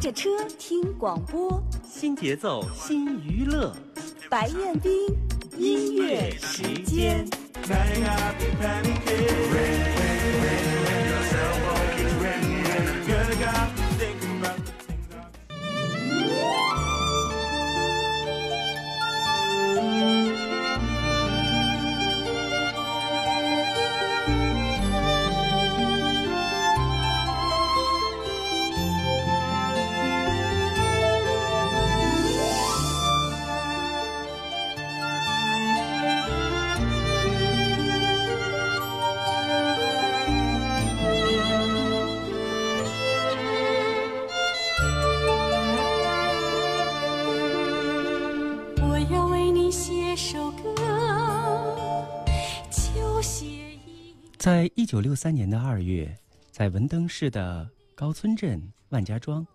着车听广播，新节奏新娱乐，白彦斌音乐时间。在一九六三年的二月，在文登市的高村镇万家庄，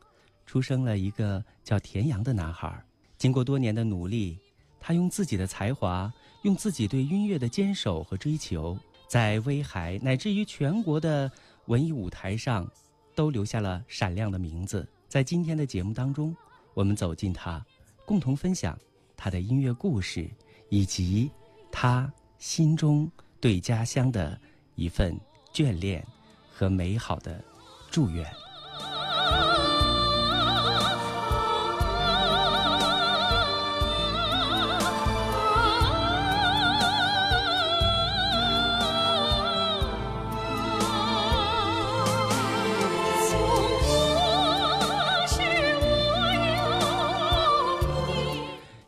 出生了一个叫田阳的男孩。经过多年的努力，他用自己的才华，用自己对音乐的坚守和追求，在威海乃至于全国的文艺舞台上，都留下了闪亮的名字。在今天的节目当中，我们走进他，共同分享他的音乐故事，以及他心中对家乡的一份眷恋和美好的祝愿。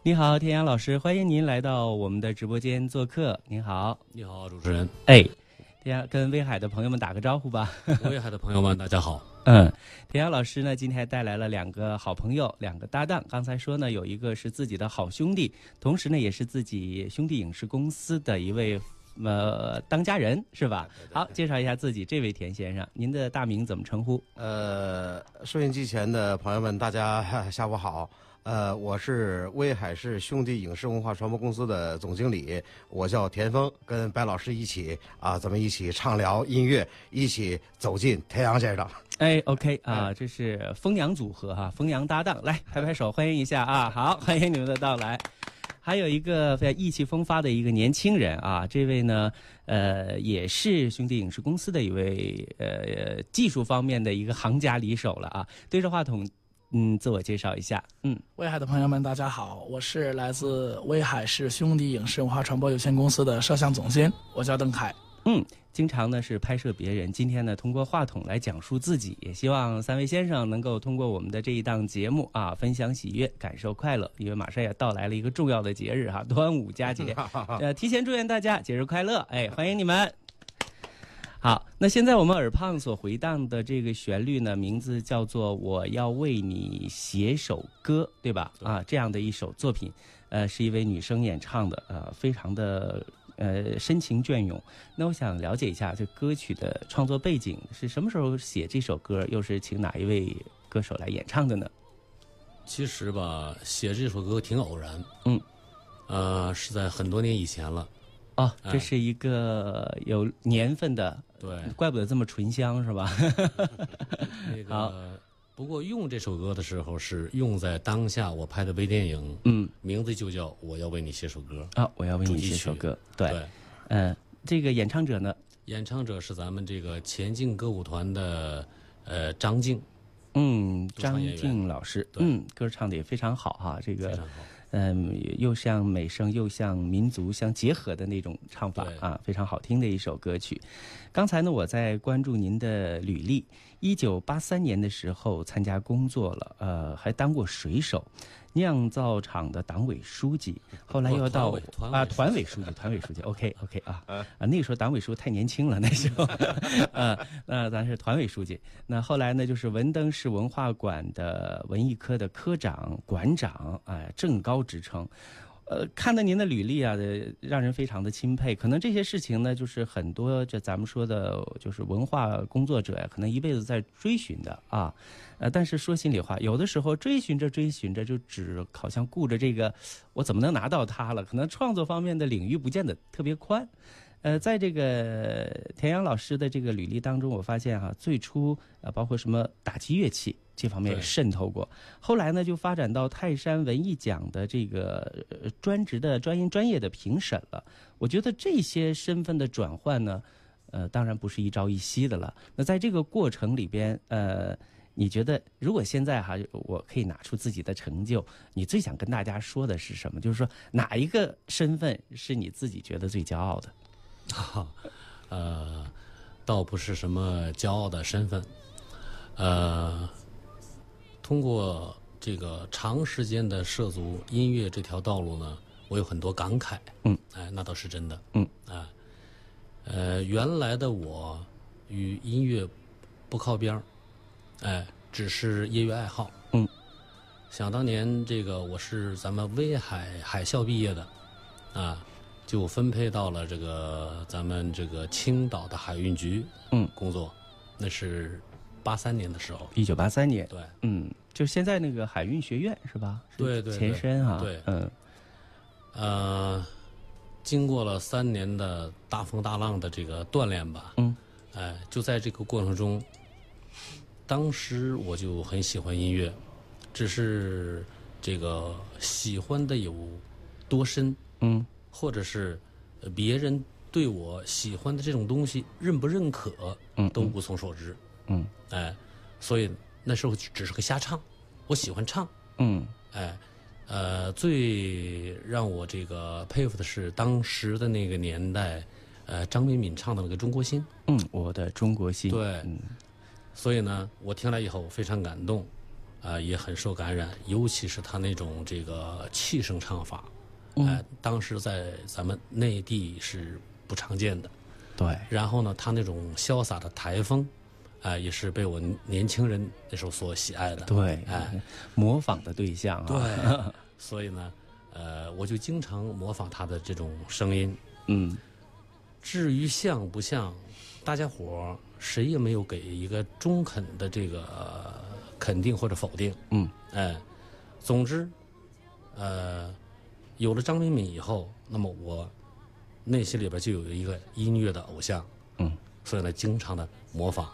你。你好，田阳老师，欢迎您来到我们的直播间做客。您好，你好，主持人，哎，田阳跟威海的朋友们打个招呼吧。威海的朋友们，大家好。嗯，田阳老师呢，今天还带来了两个好朋友，两个搭档。刚才说呢，有一个是自己的好兄弟，同时呢，也是自己兄弟影视公司的一位呃当家人，是吧？好，介绍一下自己，这位田先生，您的大名怎么称呼？呃，收音机前的朋友们，大家 下午好。呃，我是威海市兄弟影视文化传播公司的总经理，我叫田峰，跟白老师一起啊，咱们一起畅聊音乐，一起走进田阳先生。哎，OK 啊，这是风阳组合哈、风阳搭档，来拍拍手欢迎一下啊！好，欢迎你们的到来。还有一个非常意气风发的一个年轻人啊，这位呢，呃，也是兄弟影视公司的一位呃技术方面的一个行家里手了啊。对着话筒，嗯，自我介绍一下，嗯，威海的朋友们，大家好，我是来自威海市兄弟影视文化传播有限公司的摄像总监，我叫邓凯。嗯，经常呢是拍摄别人，今天呢通过话筒来讲述自己，也希望三位先生能够通过我们的这一档节目啊，分享喜悦，感受快乐。因为马上也到来了一个重要的节日哈，端午佳节，呃，提前祝愿大家节日快乐，哎，欢迎你们。好，那现在我们耳胖所回荡的这个旋律呢，名字叫做《我要为你写首歌》，对吧？啊，这样的一首作品，呃，是一位女生演唱的，呃，非常的呃深情隽永。那我想了解一下这歌曲的创作背景是什么时候写这首歌，又是请哪一位歌手来演唱的呢？其实吧，写这首歌挺偶然，嗯，呃，是在很多年以前了。哦，哎这是一个有年份的，对，怪不得这么醇香，是吧？那好。个，不过用这首歌的时候是用在当下我拍的微电影，嗯，名字就叫《我要为你写首歌啊，我要为你写首歌，对，对，嗯、这个演唱者呢，演唱者是咱们这个前进歌舞团的呃张静，嗯，张静老师，对。嗯，歌唱的也非常好哈，这个非常好。嗯，又像美声又像民族相结合的那种唱法啊，非常好听的一首歌曲。刚才呢，我在关注您的履历，一九八三年的时候参加工作了，呃，还当过水手、酿造厂的党委书记，后来又要到啊团委书记，团委书记，OK OK 啊啊，那个时候党委书记太年轻了，那时候，呃，那咱是团委书记。那后来呢，就是文登市文化馆的文艺科的科长、馆长，哎，正高职称。呃，看到您的履历啊，呃让人非常的钦佩。可能这些事情呢，就是很多这咱们说的，就是文化工作者呀，可能一辈子在追寻的啊。呃，但是说心里话，有的时候追寻着追寻着，就只好像顾着这个，我怎么能拿到它了？可能创作方面的领域不见得特别宽。呃，在这个田阳老师的这个履历当中，我发现哈、最初呃，包括什么打击乐器这方面也渗透过。后来呢，就发展到泰山文艺奖的这个呃专职的专业专业的评审了。我觉得这些身份的转换呢，呃，当然不是一朝一夕的了。那在这个过程里边，呃。你觉得，如果现在哈，我可以拿出自己的成就，你最想跟大家说的是什么？就是说，哪一个身份是你自己觉得最骄傲的？哈，呃，倒不是什么骄傲的身份，呃，通过这个长时间的涉足音乐这条道路呢，我有很多感慨。嗯，哎，那倒是真的。嗯，啊，呃，原来的我与音乐不靠边儿，哎，只是业余爱好。嗯，想当年这个我是咱们威海海校毕业的，啊，就分配到了这个咱们这个青岛的海运局，嗯，工作，那是八三年的时候，一九八三年，对，嗯，就现在那个海运学院是吧？是对对对。前身啊，对。嗯。呃，经过了三年的大风大浪的这个锻炼吧，嗯，哎，就在这个过程中，当时我就很喜欢音乐，只是这个喜欢的有多深，嗯。或者是呃别人对我喜欢的这种东西认不认可，嗯都无从所知，嗯哎，所以那时候只是个瞎唱，我喜欢唱，嗯。哎，呃，最让我这个佩服的是当时的那个年代，呃，张敏敏唱的那个《中国心》，嗯，我的中国心，对嗯。所以呢，我听了以后非常感动，啊、也很受感染，尤其是他那种这个气声唱法，哎、当时在咱们内地是不常见的。对，然后呢，他那种潇洒的台风，哎、也是被我年轻人那时候所喜爱的。对，哎，模仿的对象啊，对，所以呢，呃，我就经常模仿他的这种声音。嗯至于像不像，大家伙儿谁也没有给一个中肯的这个呃肯定或者否定。嗯，哎，总之，呃，有了张敏敏以后，那么我内心里边就有一个音乐的偶像。嗯，所以呢，经常的模仿。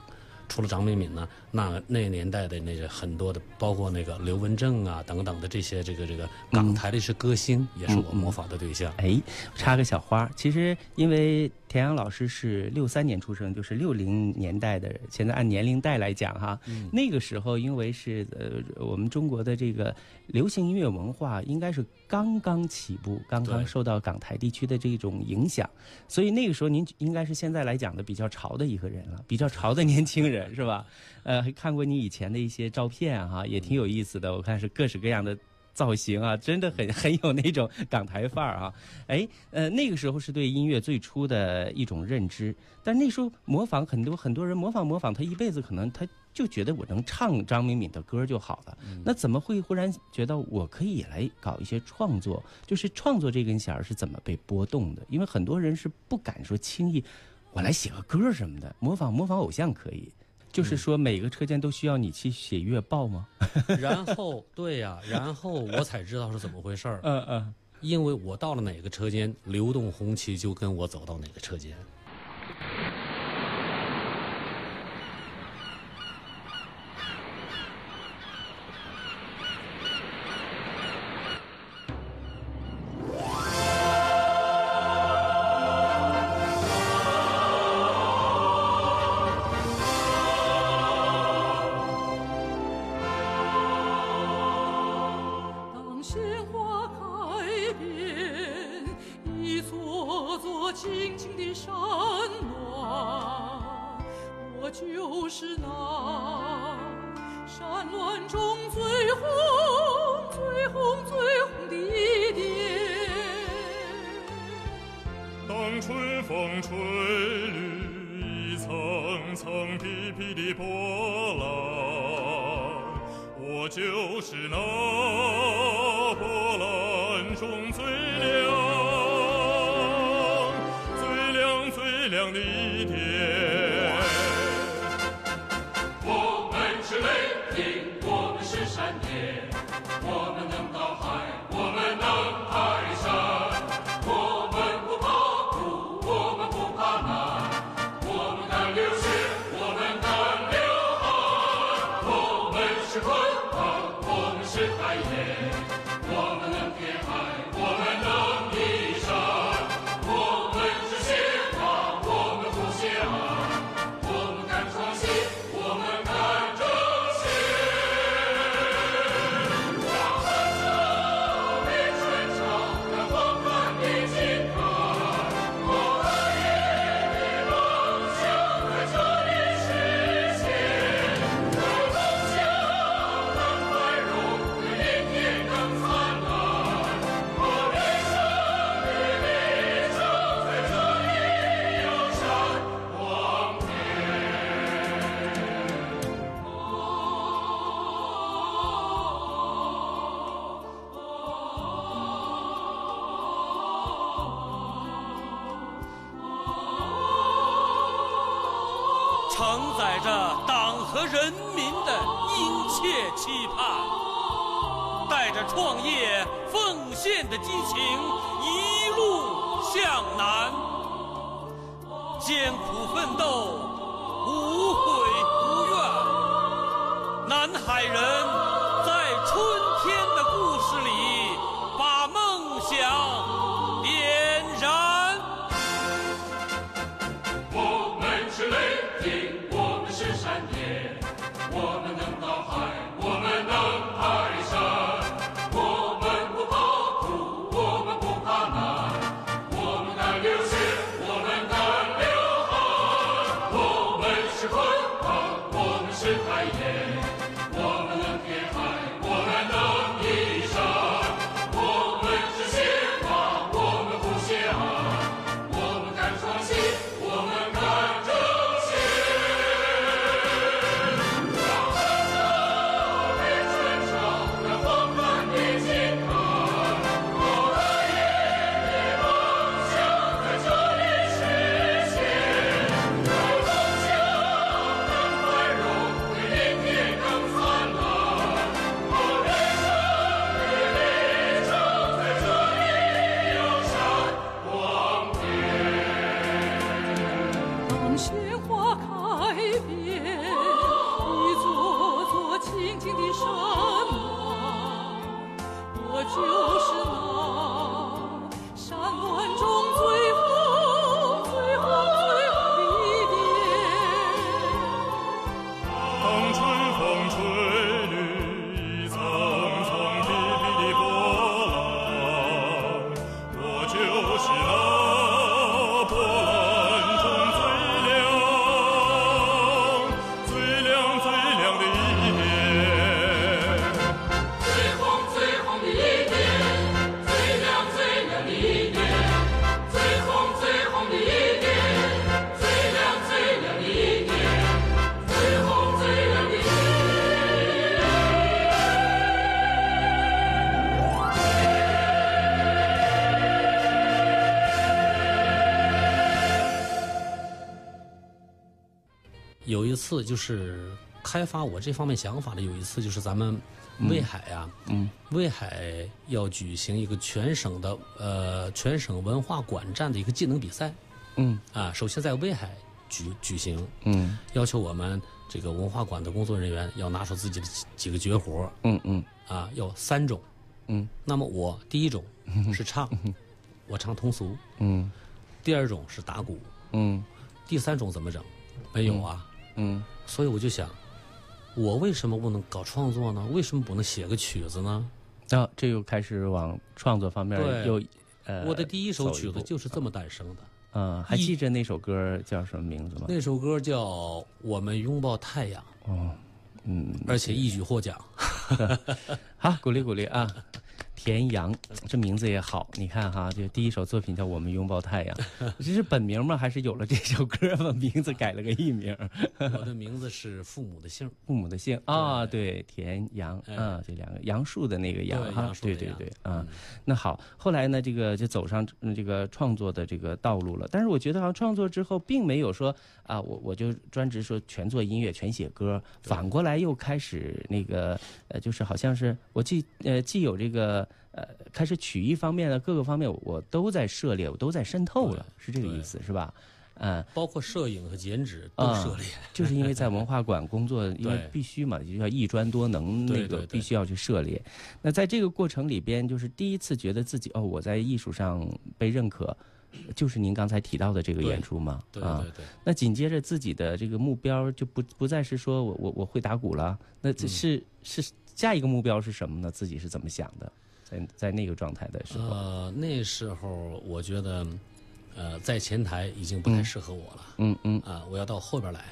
除了张敏敏呢，那那年代的那个很多的，包括那个刘文正啊等等的这些这个这个港台的一些歌星，也是我模仿的对象。哎，插个小花，其实因为田阳老师是六三年出生，就是六零年代的人，现在按年龄代来讲哈，那个时候因为是呃我们中国的这个流行音乐文化应该是刚刚起步，刚刚受到港台地区的这种影响，所以那个时候您应该是现在来讲的比较潮的一个人了，比较潮的年轻人是吧？呃，还看过你以前的一些照片哈、也挺有意思的，我看是各式各样的。造型啊，真的很 很有那种港台范儿啊！哎，呃，那个时候是对音乐最初的一种认知，但那时候模仿很多很多人模仿模仿，他一辈子可能他就觉得我能唱张敏敏的歌就好了。那怎么会忽然觉得我可以也来搞一些创作？就是创作这根弦儿是怎么被拨动的？因为很多人是不敢说轻易，我来写个歌什么的，模仿模仿偶像可以。就是说，每个车间都需要你去写月报吗？然后，对呀、然后我才知道是怎么回事儿。嗯嗯。因为我到了哪个车间，流动红旗就跟我走到哪个车间。静静的山峦，我就是那山峦中最红、最红、最红的蝶。当春风吹绿一层层披披的波浪，我就是那最亮的一点。我们是雷霆，我们是闪电，我们能到海，我们能泰山。我们不怕苦，我们不怕难，我们敢流血，我们敢流汗。我们是鲲鹏，我们是海燕，我们能填海，我们能期盼，带着创业奉献的激情，一路向南，艰苦奋斗，无悔无怨。南海人在春天的故事里，们能泰次就是开发我这方面想法的，有一次就是咱们威海啊，嗯，威海要举行一个全省的呃全省文化馆站的一个技能比赛嗯。啊，首先在威海举举行，嗯。要求我们这个文化馆的工作人员要拿出自己的几几个绝活嗯嗯。啊，要三种，嗯，那么我第一种是唱，我唱通俗，嗯。第二种是打鼓，嗯。第三种怎么整？没有啊，嗯所以我就想，我为什么不能搞创作呢？为什么不能写个曲子呢？那、这又开始往创作方面对又呃，我的第一首曲子就是这么诞生的。嗯，还记着那首歌叫什么名字吗？那首歌叫《我们拥抱太阳》，哦，嗯，而且一举获奖。好，鼓励鼓励啊！田阳，这名字也好，你看哈，就第一首作品叫《我们拥抱太阳》，这是本名吗？还是有了这首歌吗？名字改了个艺名，我的名字是父母的姓，父母的姓啊，对，田阳哎啊，这两个杨树的那个杨哈对杨，树对对对啊嗯。那好，后来呢，这个就走上嗯这个创作的这个道路了。但是我觉得好像创作之后，并没有说啊，我我就专职说全做音乐、全写歌，反过来又开始那个呃，就是好像是我既呃既有这个呃开始曲艺方面的各个方面，我都在涉猎，我都在渗透了，是这个意思是吧？嗯，包括摄影和剪纸都啊涉猎。就是因为在文化馆工作，因为必须嘛，就要一专多能，那个必须要去涉猎。那在这个过程里边，就是第一次觉得自己哦，我在艺术上被认可，就是您刚才提到的这个演出嘛。对啊对对，那紧接着自己的这个目标就不不再是说我我我会打鼓了，那嗯这是、是下一个目标是什么呢？自己是怎么想的？在在那个状态的时候，呃，那时候我觉得，呃，在前台已经不太适合我了。嗯嗯。啊，我要到后边来，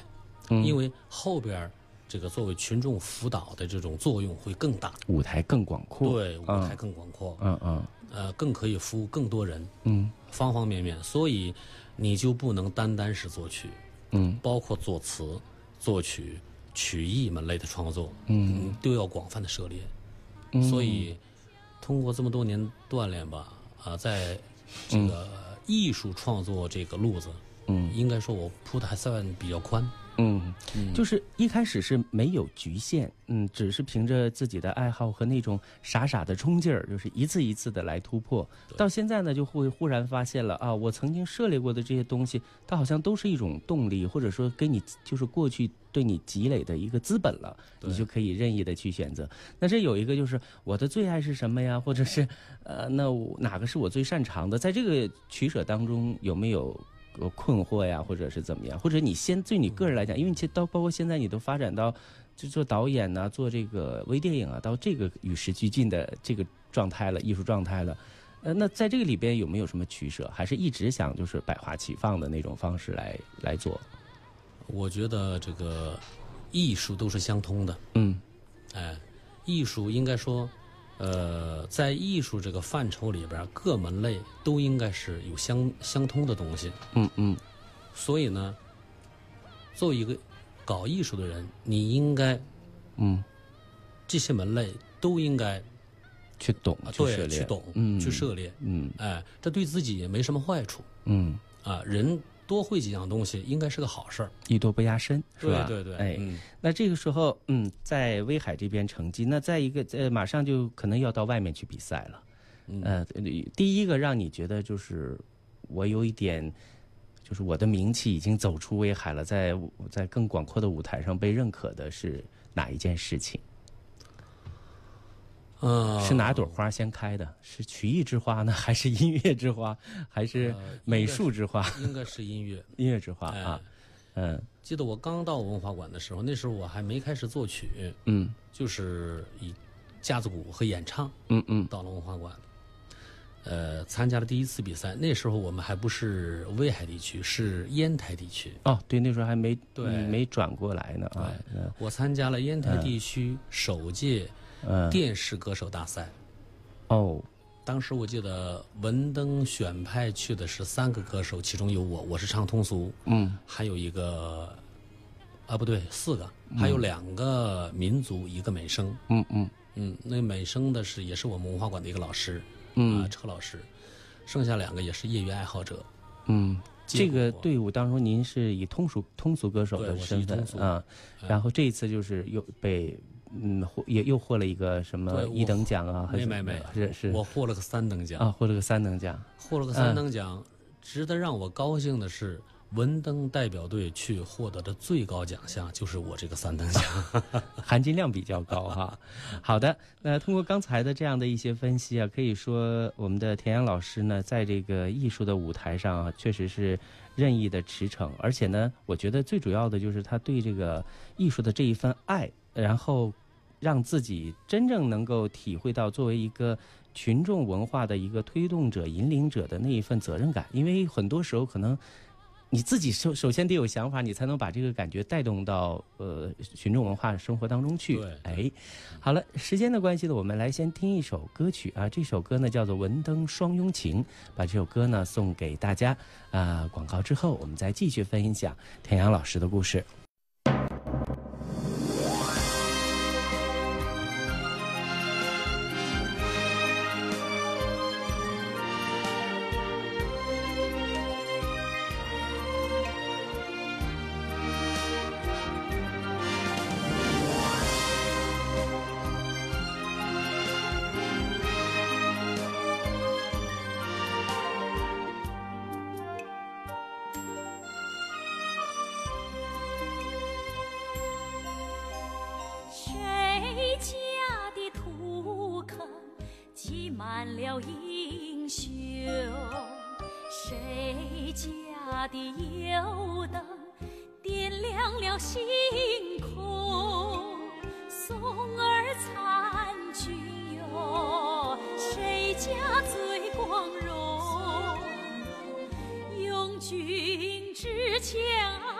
嗯。因为后边这个作为群众辅导的这种作用会更大，舞台更广阔，对，舞嗯。台更广阔，嗯嗯。呃，更可以服务更多人，嗯。方方面面。所以你就不能单单是作曲，嗯。包括作词、作曲、曲艺门类的创作，嗯。嗯，都要广泛的涉猎。嗯，所以通过这么多年锻炼吧，啊，在这个艺术创作这个路子，嗯应该说我铺的还算比较宽。嗯，就是一开始是没有局限，嗯，只是凭着自己的爱好和那种傻傻的冲劲儿，就是一次一次的来突破。到现在呢，就会忽然发现了啊，我曾经涉猎过的这些东西，它好像都是一种动力，或者说给你就是过去对你积累的一个资本了，你就可以任意的去选择。那这有一个就是我的最爱是什么呀？或者是呃，那我哪个是我最擅长的？在这个取舍当中有没有？呃困惑呀，或者是怎么样，或者你先对你个人来讲，因为你其实到包括现在你都发展到就做导演呐、做这个微电影啊，到这个与时俱进的这个状态了，艺术状态了。呃，那在这个里边有没有什么取舍？还是一直想就是百花齐放的那种方式来来做？我觉得这个艺术都是相通的，嗯哎，艺术应该说，呃，在艺术这个范畴里边，各门类都应该是有相相通的东西。嗯嗯所以呢，作为一个搞艺术的人，你应该嗯，这些门类都应该去懂啊，去涉猎，对，去懂，嗯，去涉猎，嗯哎，这对自己也没什么坏处嗯，啊。人多会几样东西，应该是个好事儿，艺多不压身，是吧？对对对，哎，嗯，那这个时候，嗯，在威海这边成绩，那再一个，呃，马上就可能要到外面去比赛了。嗯呃，第一个让你觉得就是我有一点，就是我的名气已经走出威海了，在在更广阔的舞台上被认可的是哪一件事情？呃，是哪朵花先开的？是曲艺之花呢，还是音乐之花，还是呃美术之花？应该是音乐。音乐之花哎啊，嗯记得我刚到文化馆的时候，那时候我还没开始作曲，嗯就是以架子鼓和演唱嗯嗯到了文化馆，呃，参加了第一次比赛。那时候我们还不是威海地区，是烟台地区。哦，对，那时候还没对嗯没转过来呢啊，嗯我参加了烟台地区首届嗯。电视歌手大赛。哦。当时我记得文登选派去的是三个歌手，其中有我，我是唱通俗，嗯。还有一个，啊不对，四个，还有两个民族，一个美声。嗯嗯。嗯，那美声的是也是我们文化馆的一个老师，嗯。啊，车老师，剩下两个也是业余爱好者。嗯，这个队伍当中，您是以通俗通俗歌手的身份啊，哎然后这一次就是又被嗯获也又获了一个什么一等奖啊，没没没，是是我获了个三等奖，啊，获了个三等奖，获了个三等奖。值得让我高兴的是，文登代表队去获得的最高奖项就是我这个三等奖。含金量比较高哈。好的，那通过刚才的这样的一些分析啊，可以说我们的田阳老师呢，在这个艺术的舞台上啊，确实是任意的驰骋，而且呢，我觉得最主要的就是他对这个艺术的这一份爱，然后让自己真正能够体会到作为一个。群众文化的一个推动者、引领者的那一份责任感，因为很多时候可能你自己首首先得有想法，你才能把这个感觉带动到呃群众文化生活当中去。对哎，好了，时间的关系呢，我们来先听一首歌曲啊，这首歌呢叫做《文登双拥情》，把这首歌呢送给大家啊、广告之后，我们再继续分享田阳老师的故事。了英雄，谁家的油灯点亮了星空？送儿参军哟，谁家最光荣？用军之枪。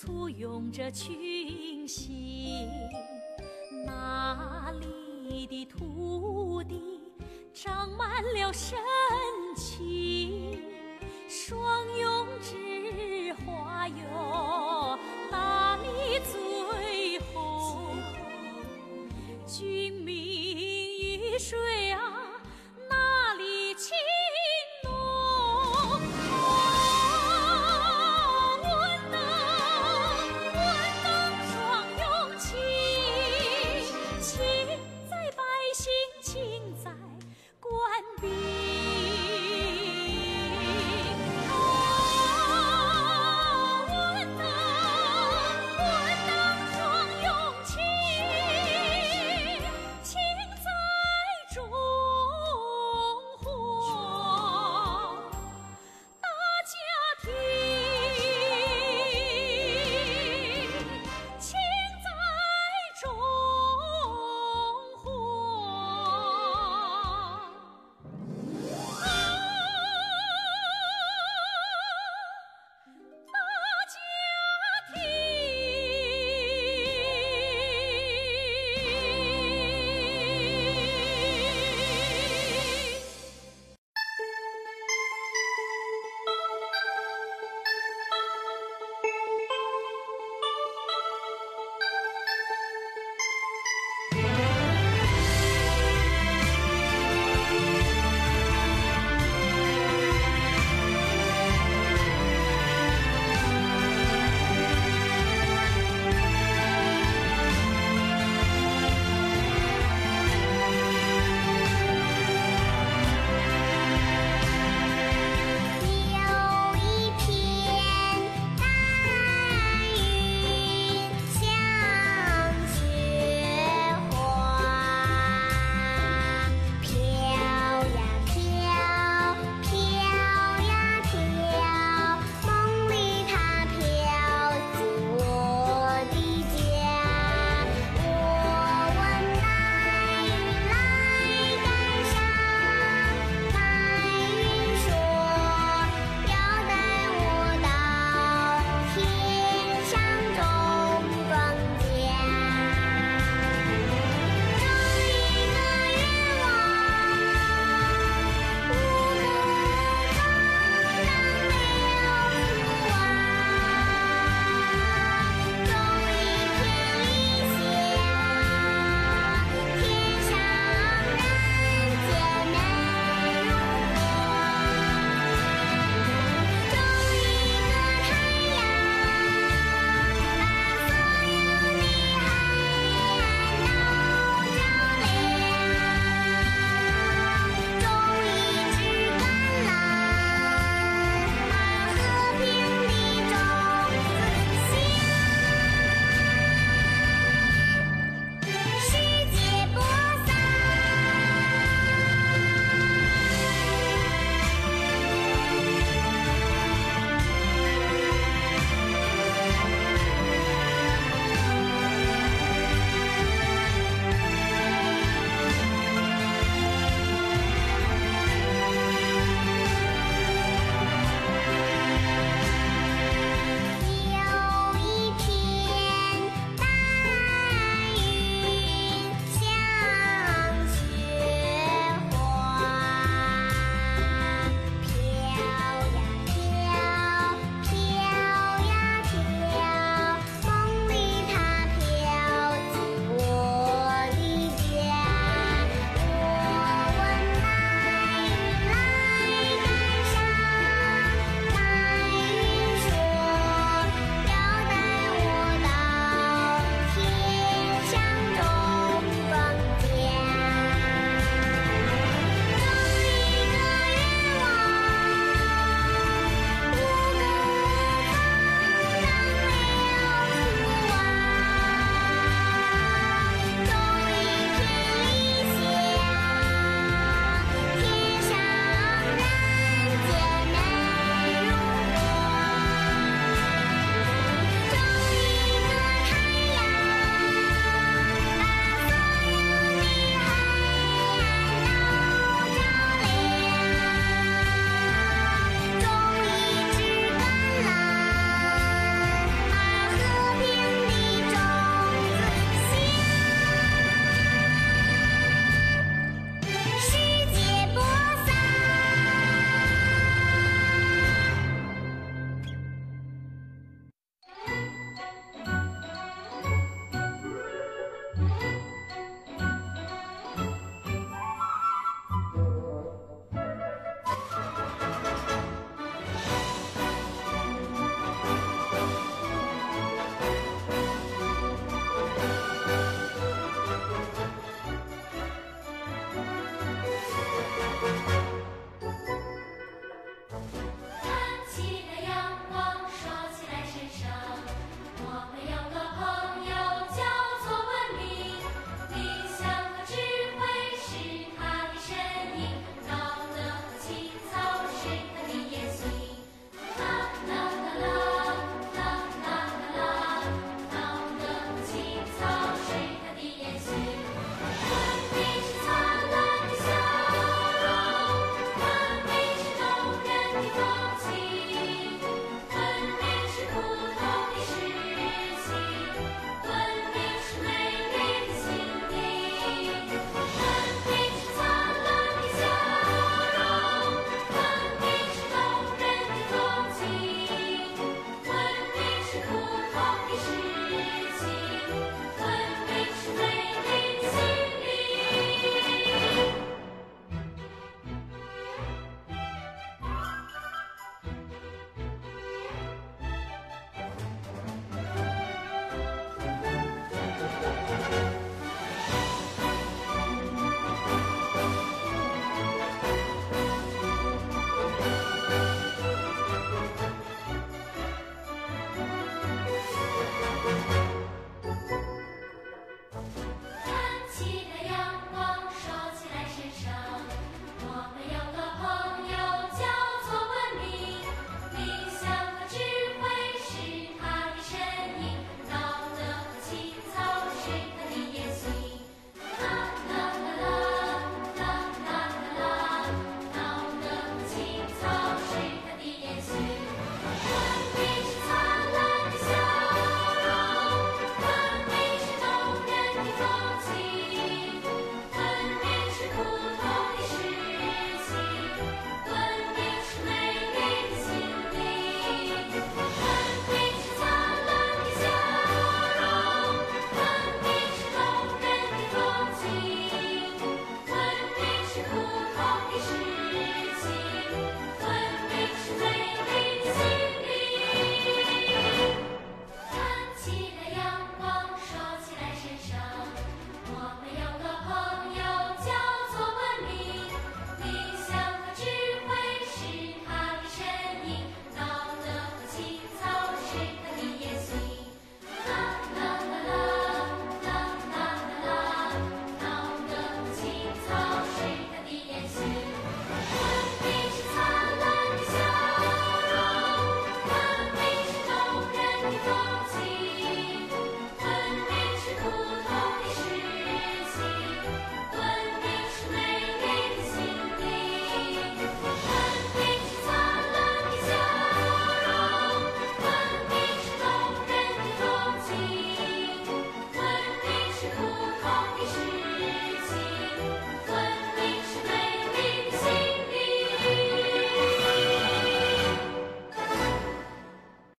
簇拥着群星，那里的土地长满了神奇？双拥之花哟，那里最红？军民鱼水。